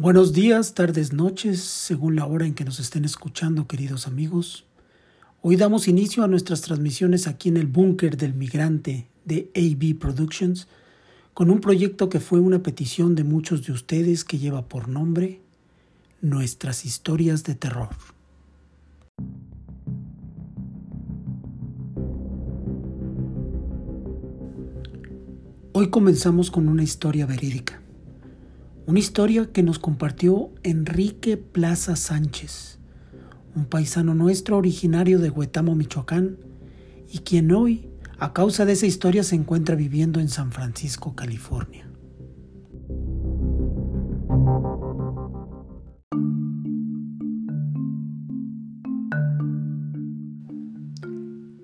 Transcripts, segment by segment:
Buenos días, tardes, noches, según la hora en que nos estén escuchando, queridos amigos. Hoy damos inicio a nuestras transmisiones aquí en el búnker del migrante de AB Productions, con un proyecto que fue una petición de muchos de ustedes que lleva por nombre Nuestras historias de terror. Hoy comenzamos con una historia verídica. Una historia que nos compartió Enrique Plaza Sánchez, un paisano nuestro originario de Huetamo, Michoacán, y quien hoy, a causa de esa historia, se encuentra viviendo en San Francisco, California.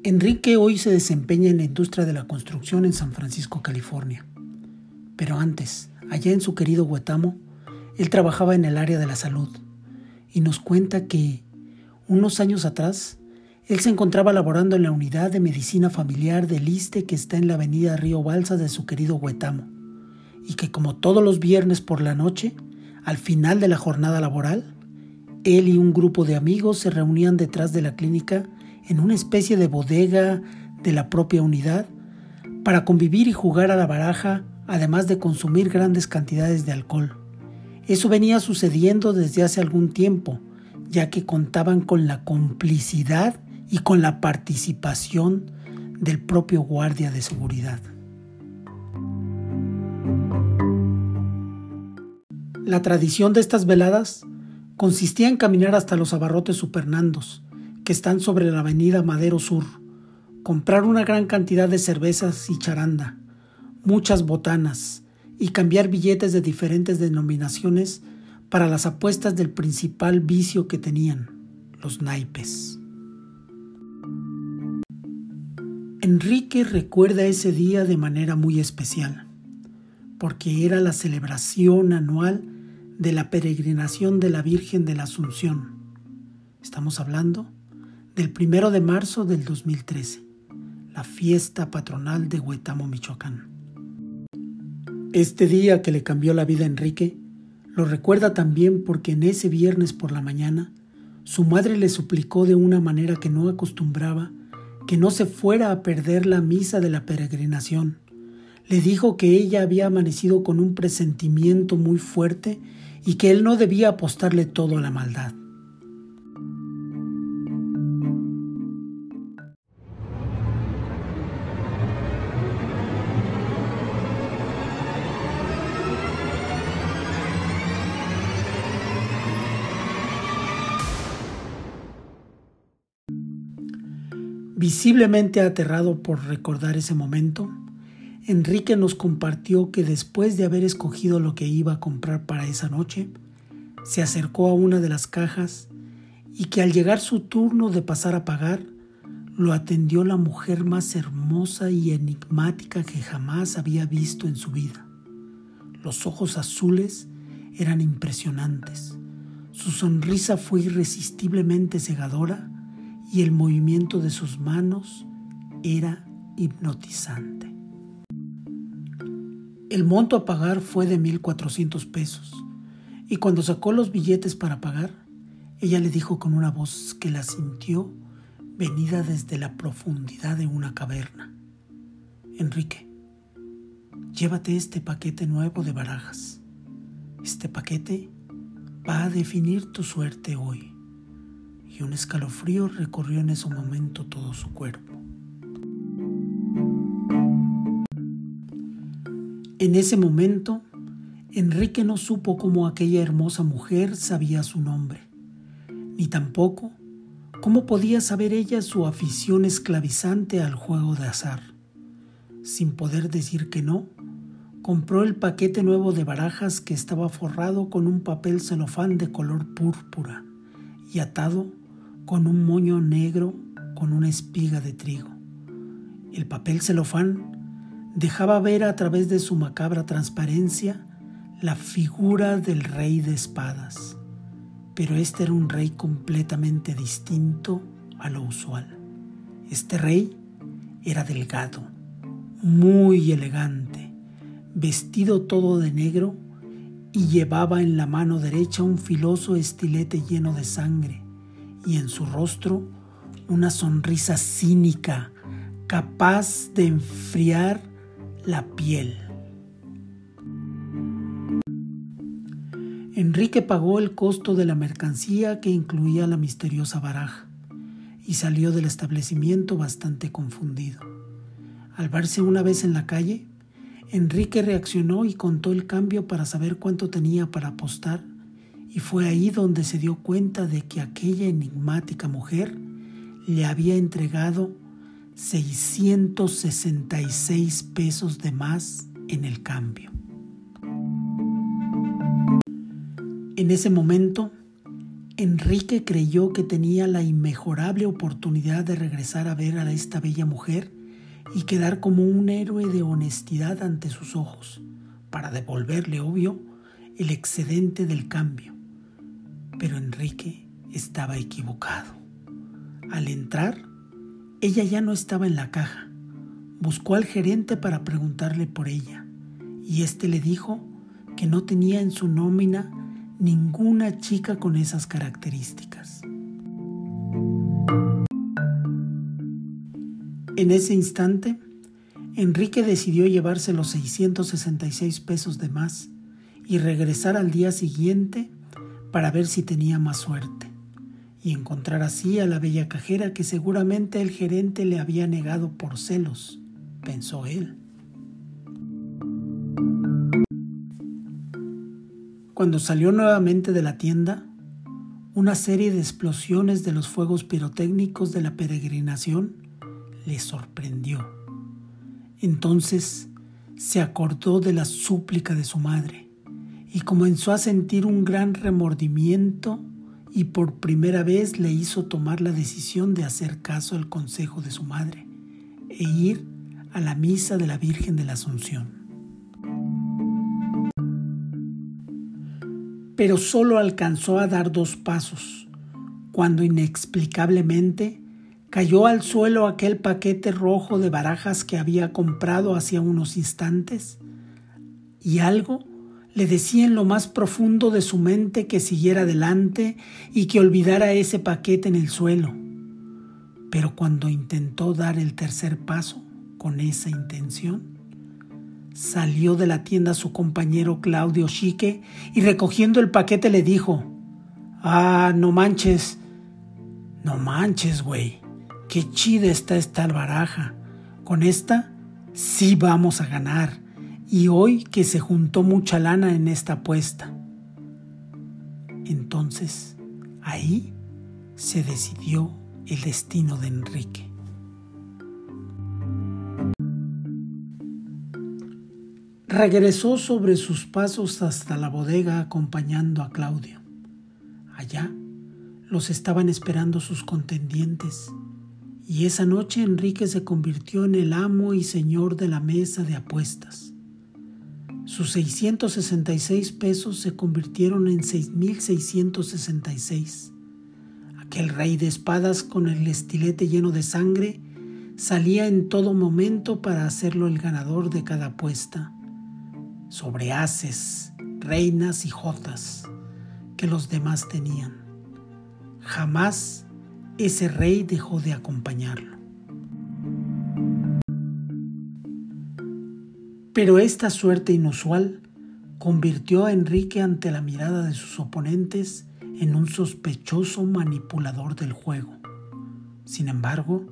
Enrique hoy se desempeña en la industria de la construcción en San Francisco, California. Pero antes, allá en su querido Huetamo, él trabajaba en el área de la salud. Y nos cuenta que unos años atrás él se encontraba laborando en la unidad de medicina familiar del ISTE que está en la avenida Río Balsa de su querido Huetamo y que como todos los viernes por la noche, al final de la jornada laboral, él y un grupo de amigos se reunían detrás de la clínica en una especie de bodega de la propia unidad para convivir y jugar a la baraja además de consumir grandes cantidades de alcohol. Eso venía sucediendo desde hace algún tiempo, ya que contaban con la complicidad y con la participación del propio guardia de seguridad. La tradición de estas veladas consistía en caminar hasta los abarrotes supernandos, que están sobre la avenida Madero Sur, comprar una gran cantidad de cervezas y charanda, muchas botanas y cambiar billetes de diferentes denominaciones para las apuestas del principal vicio que tenían, los naipes. Enrique recuerda ese día de manera muy especial, porque era la celebración anual de la peregrinación de la Virgen de la Asunción. Estamos hablando del primero de marzo del 2013, la fiesta patronal de Huetamo, Michoacán. Este día que le cambió la vida a Enrique, lo recuerda también porque en ese viernes por la mañana, su madre le suplicó de una manera que no acostumbraba que no se fuera a perder la misa de la peregrinación. Le dijo que ella había amanecido con un presentimiento muy fuerte y que él no debía apostarle todo a la maldad. Visiblemente aterrado por recordar ese momento, Enrique nos compartió que después de haber escogido lo que iba a comprar para esa noche, se acercó a una de las cajas y que al llegar su turno de pasar a pagar, lo atendió la mujer más hermosa y enigmática que jamás había visto en su vida. Los ojos azules eran impresionantes. Su sonrisa fue irresistiblemente cegadora y el movimiento de sus manos era hipnotizante. El monto a pagar fue de 1.400 pesos y cuando sacó los billetes para pagar, ella le dijo con una voz que la sintió venida desde la profundidad de una caverna. Enrique, llévate este paquete nuevo de barajas. Este paquete va a definir tu suerte hoy y un escalofrío recorrió en ese momento todo su cuerpo. En ese momento, Enrique no supo cómo aquella hermosa mujer sabía su nombre, ni tampoco cómo podía saber ella su afición esclavizante al juego de azar. Sin poder decir que no, compró el paquete nuevo de barajas que estaba forrado con un papel celofán de color púrpura y atado con un moño negro con una espiga de trigo. El papel celofán dejaba ver a través de su macabra transparencia la figura del rey de espadas, pero este era un rey completamente distinto a lo usual. Este rey era delgado, muy elegante, vestido todo de negro y llevaba en la mano derecha un filoso estilete lleno de sangre y en su rostro una sonrisa cínica capaz de enfriar la piel. Enrique pagó el costo de la mercancía que incluía la misteriosa baraja y salió del establecimiento bastante confundido. Al verse una vez en la calle, Enrique reaccionó y contó el cambio para saber cuánto tenía para apostar y fue ahí donde se dio cuenta de que aquella enigmática mujer le había entregado 666 pesos de más en el cambio. En ese momento, Enrique creyó que tenía la inmejorable oportunidad de regresar a ver a esta bella mujer y quedar como un héroe de honestidad ante sus ojos, para devolverle, obvio, el excedente del cambio. Pero Enrique estaba equivocado. Al entrar, ella ya no estaba en la caja. Buscó al gerente para preguntarle por ella, y éste le dijo que no tenía en su nómina ninguna chica con esas características. En ese instante, Enrique decidió llevarse los 666 pesos de más y regresar al día siguiente para ver si tenía más suerte y encontrar así a la bella cajera que seguramente el gerente le había negado por celos, pensó él. Cuando salió nuevamente de la tienda, una serie de explosiones de los fuegos pirotécnicos de la peregrinación le sorprendió. Entonces se acordó de la súplica de su madre y comenzó a sentir un gran remordimiento y por primera vez le hizo tomar la decisión de hacer caso al consejo de su madre e ir a la misa de la Virgen de la Asunción. Pero solo alcanzó a dar dos pasos, cuando inexplicablemente cayó al suelo aquel paquete rojo de barajas que había comprado hacía unos instantes y algo le decía en lo más profundo de su mente que siguiera adelante y que olvidara ese paquete en el suelo. Pero cuando intentó dar el tercer paso con esa intención, salió de la tienda su compañero Claudio Chique y recogiendo el paquete le dijo, Ah, no manches, no manches, güey. Qué chida está esta baraja. Con esta sí vamos a ganar. Y hoy que se juntó mucha lana en esta apuesta. Entonces, ahí se decidió el destino de Enrique. Regresó sobre sus pasos hasta la bodega acompañando a Claudio. Allá los estaban esperando sus contendientes y esa noche Enrique se convirtió en el amo y señor de la mesa de apuestas. Sus 666 pesos se convirtieron en 6.666. Aquel rey de espadas con el estilete lleno de sangre salía en todo momento para hacerlo el ganador de cada apuesta, sobre haces, reinas y jotas que los demás tenían. Jamás ese rey dejó de acompañarlo. Pero esta suerte inusual convirtió a Enrique ante la mirada de sus oponentes en un sospechoso manipulador del juego. Sin embargo,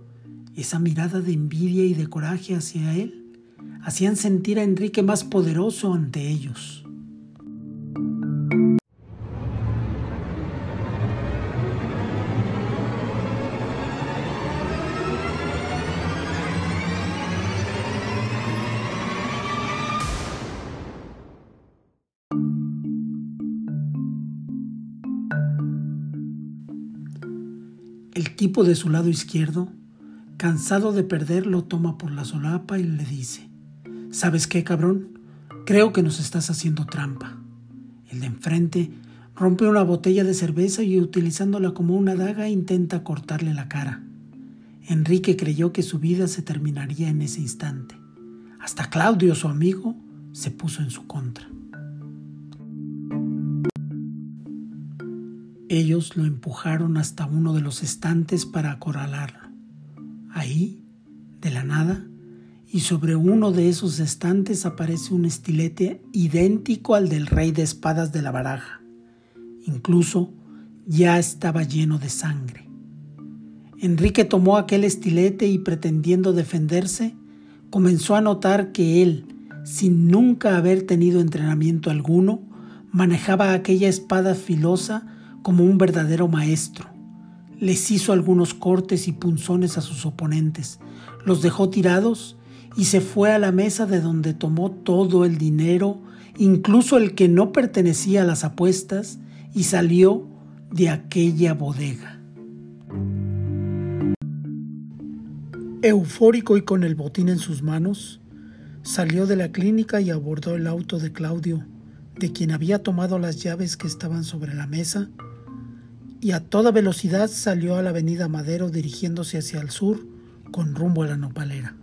esa mirada de envidia y de coraje hacia él hacían sentir a Enrique más poderoso ante ellos. El tipo de su lado izquierdo, cansado de perder, lo toma por la solapa y le dice, ¿sabes qué, cabrón? Creo que nos estás haciendo trampa. El de enfrente rompe una botella de cerveza y utilizándola como una daga intenta cortarle la cara. Enrique creyó que su vida se terminaría en ese instante. Hasta Claudio, su amigo, se puso en su contra. Ellos lo empujaron hasta uno de los estantes para acorralarlo. Ahí, de la nada, y sobre uno de esos estantes aparece un estilete idéntico al del rey de espadas de la baraja. Incluso ya estaba lleno de sangre. Enrique tomó aquel estilete y pretendiendo defenderse, comenzó a notar que él, sin nunca haber tenido entrenamiento alguno, manejaba aquella espada filosa como un verdadero maestro. Les hizo algunos cortes y punzones a sus oponentes, los dejó tirados y se fue a la mesa de donde tomó todo el dinero, incluso el que no pertenecía a las apuestas, y salió de aquella bodega. Eufórico y con el botín en sus manos, salió de la clínica y abordó el auto de Claudio, de quien había tomado las llaves que estaban sobre la mesa, y a toda velocidad salió a la avenida Madero dirigiéndose hacia el sur con rumbo a la nopalera.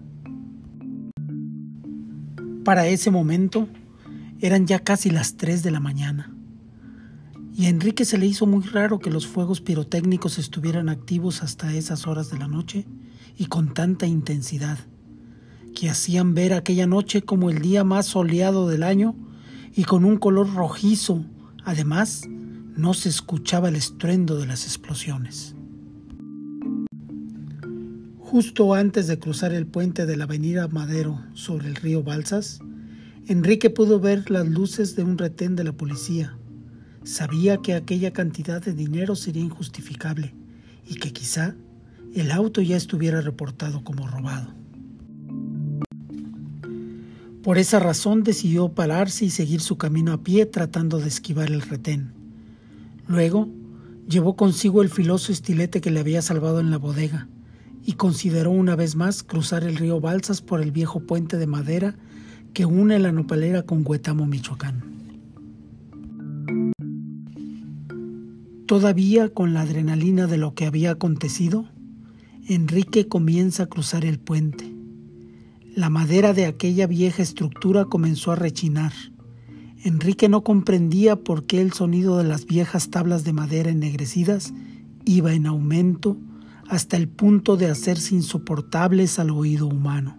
Para ese momento eran ya casi las 3 de la mañana y a Enrique se le hizo muy raro que los fuegos pirotécnicos estuvieran activos hasta esas horas de la noche y con tanta intensidad, que hacían ver aquella noche como el día más soleado del año y con un color rojizo. Además, no se escuchaba el estruendo de las explosiones. Justo antes de cruzar el puente de la avenida Madero sobre el río Balsas, Enrique pudo ver las luces de un retén de la policía Sabía que aquella cantidad de dinero sería injustificable y que quizá el auto ya estuviera reportado como robado. Por esa razón decidió pararse y seguir su camino a pie tratando de esquivar el retén. Luego llevó consigo el filoso estilete que le había salvado en la bodega y consideró una vez más cruzar el río Balsas por el viejo puente de madera que une la nopalera con Huetamo, Michoacán. Todavía con la adrenalina de lo que había acontecido, Enrique comienza a cruzar el puente. La madera de aquella vieja estructura comenzó a rechinar. Enrique no comprendía por qué el sonido de las viejas tablas de madera ennegrecidas iba en aumento hasta el punto de hacerse insoportables al oído humano.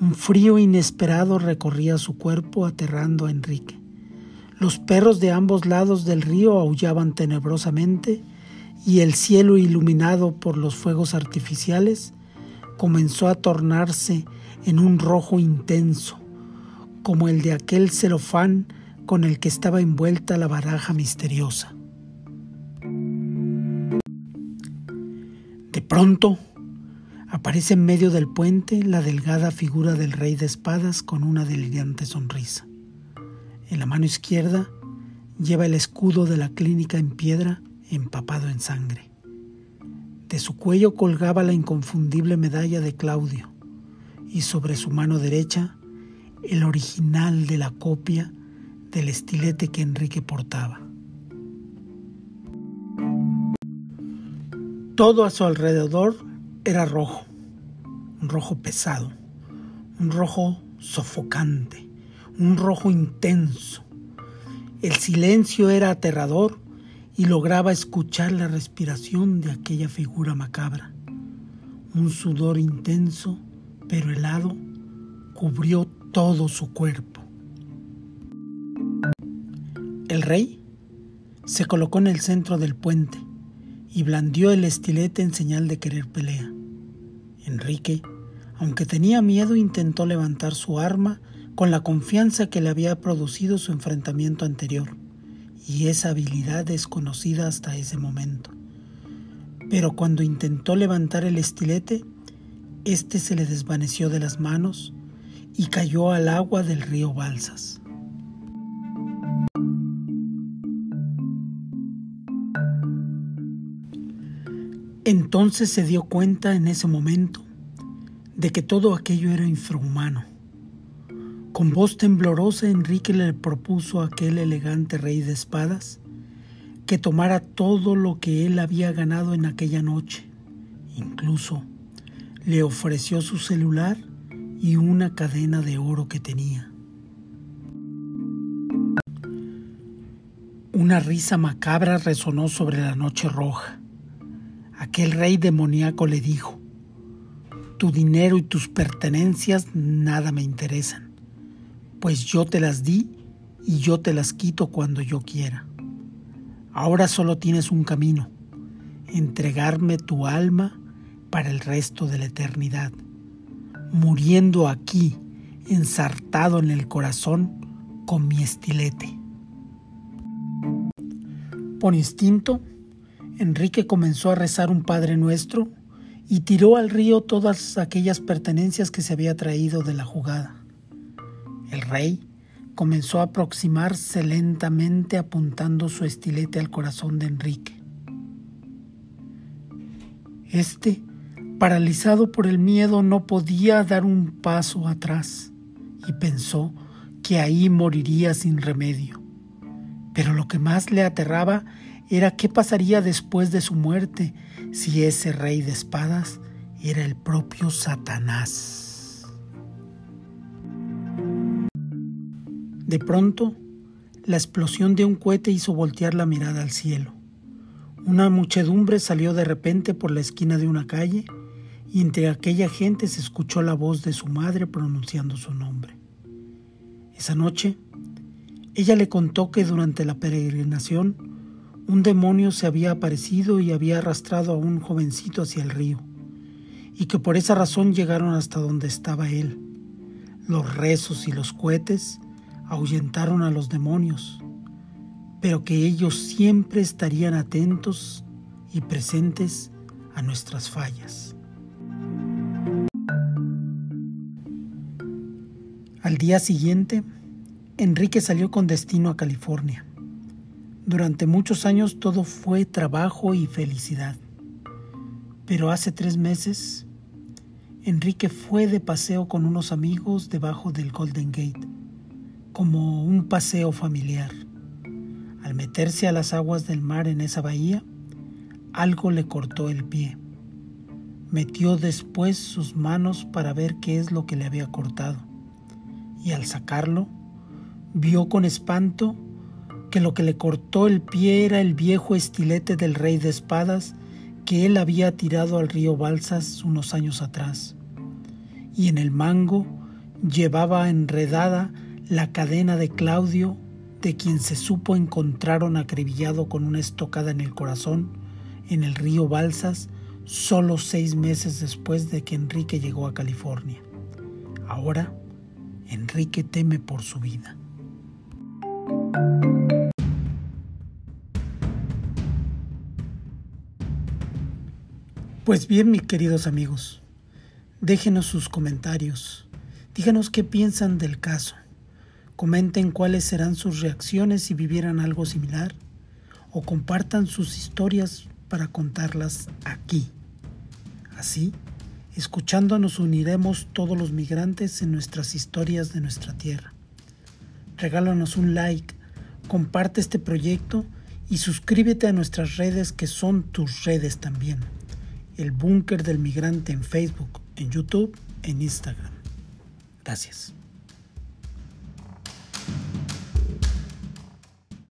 Un frío inesperado recorría su cuerpo aterrando a Enrique. Los perros de ambos lados del río aullaban tenebrosamente y el cielo iluminado por los fuegos artificiales comenzó a tornarse en un rojo intenso, como el de aquel celofán con el que estaba envuelta la baraja misteriosa. De pronto, aparece en medio del puente la delgada figura del rey de espadas con una delirante sonrisa. En la mano izquierda lleva el escudo de la clínica en piedra empapado en sangre. De su cuello colgaba la inconfundible medalla de Claudio y sobre su mano derecha el original de la copia del estilete que Enrique portaba. Todo a su alrededor era rojo, un rojo pesado, un rojo sofocante, un rojo intenso. El silencio era aterrador y lograba escuchar la respiración de aquella figura macabra. Un sudor intenso, pero helado, cubrió todo su cuerpo. El rey se colocó en el centro del puente y blandió el estilete en señal de querer pelea. Enrique, aunque tenía miedo, intentó levantar su arma con la confianza que le había producido su enfrentamiento anterior y esa habilidad desconocida hasta ese momento. Pero cuando intentó levantar el estilete, éste se le desvaneció de las manos y cayó al agua del río Balsas. Entonces se dio cuenta en ese momento de que todo aquello era infrahumano con voz temblorosa Enrique le propuso a aquel elegante rey de espadas que tomara todo lo que él había ganado en aquella noche. Incluso le ofreció su celular y una cadena de oro que tenía. Una risa macabra resonó sobre la noche roja. Aquel rey demoníaco le dijo, Tu dinero y tus pertenencias nada me interesan, pues yo te las di y yo te las quito cuando yo quiera. Ahora solo tienes un camino, entregarme tu alma para el resto de la eternidad, muriendo aquí, ensartado en el corazón con mi estilete. Por instinto, Enrique comenzó a rezar un Padre Nuestro y tiró al río todas aquellas pertenencias que se había traído de la jugada. El rey comenzó a aproximarse lentamente apuntando su estilete al corazón de Enrique. Este, paralizado por el miedo, no podía dar un paso atrás y pensó que ahí moriría sin remedio. Pero lo que más le aterraba era qué pasaría después de su muerte si ese rey de espadas era el propio Satanás. De pronto, la explosión de un cohete hizo voltear la mirada al cielo. Una muchedumbre salió de repente por la esquina de una calle y entre aquella gente se escuchó la voz de su madre pronunciando su nombre. Esa noche, ella le contó que durante la peregrinación un demonio se había aparecido y había arrastrado a un jovencito hacia el río, y que por esa razón llegaron hasta donde estaba él. Los rezos y los cohetes ahuyentaron a los demonios, pero que ellos siempre estarían atentos y presentes a nuestras fallas. Al día siguiente, Enrique salió con destino a California. Durante muchos años todo fue trabajo y felicidad. Pero hace tres meses, Enrique fue de paseo con unos amigos debajo del Golden Gate, como un paseo familiar. Al meterse a las aguas del mar en esa bahía, algo le cortó el pie. Metió después sus manos para ver qué es lo que le había cortado, y al sacarlo, vio con espanto que lo que le cortó el pie era el viejo estilete del rey de espadas que él había tirado al río Balsas unos años atrás. Y en el mango llevaba enredada la cadena de Claudio, de quien se supo encontraron acribillado con una estocada en el corazón en el río Balsas solo seis meses después de que Enrique llegó a California. Ahora, Enrique teme por su vida. Pues bien, mis queridos amigos, déjenos sus comentarios, díganos qué piensan del caso, comenten cuáles serán sus reacciones si vivieran algo similar o compartan sus historias para contarlas aquí. Así, escuchando nos uniremos todos los migrantes en nuestras historias de nuestra tierra. Regálanos un like, comparte este proyecto y suscríbete a nuestras redes que son tus redes también. El Búnker del Migrante en Facebook, en YouTube, en Instagram. Gracias.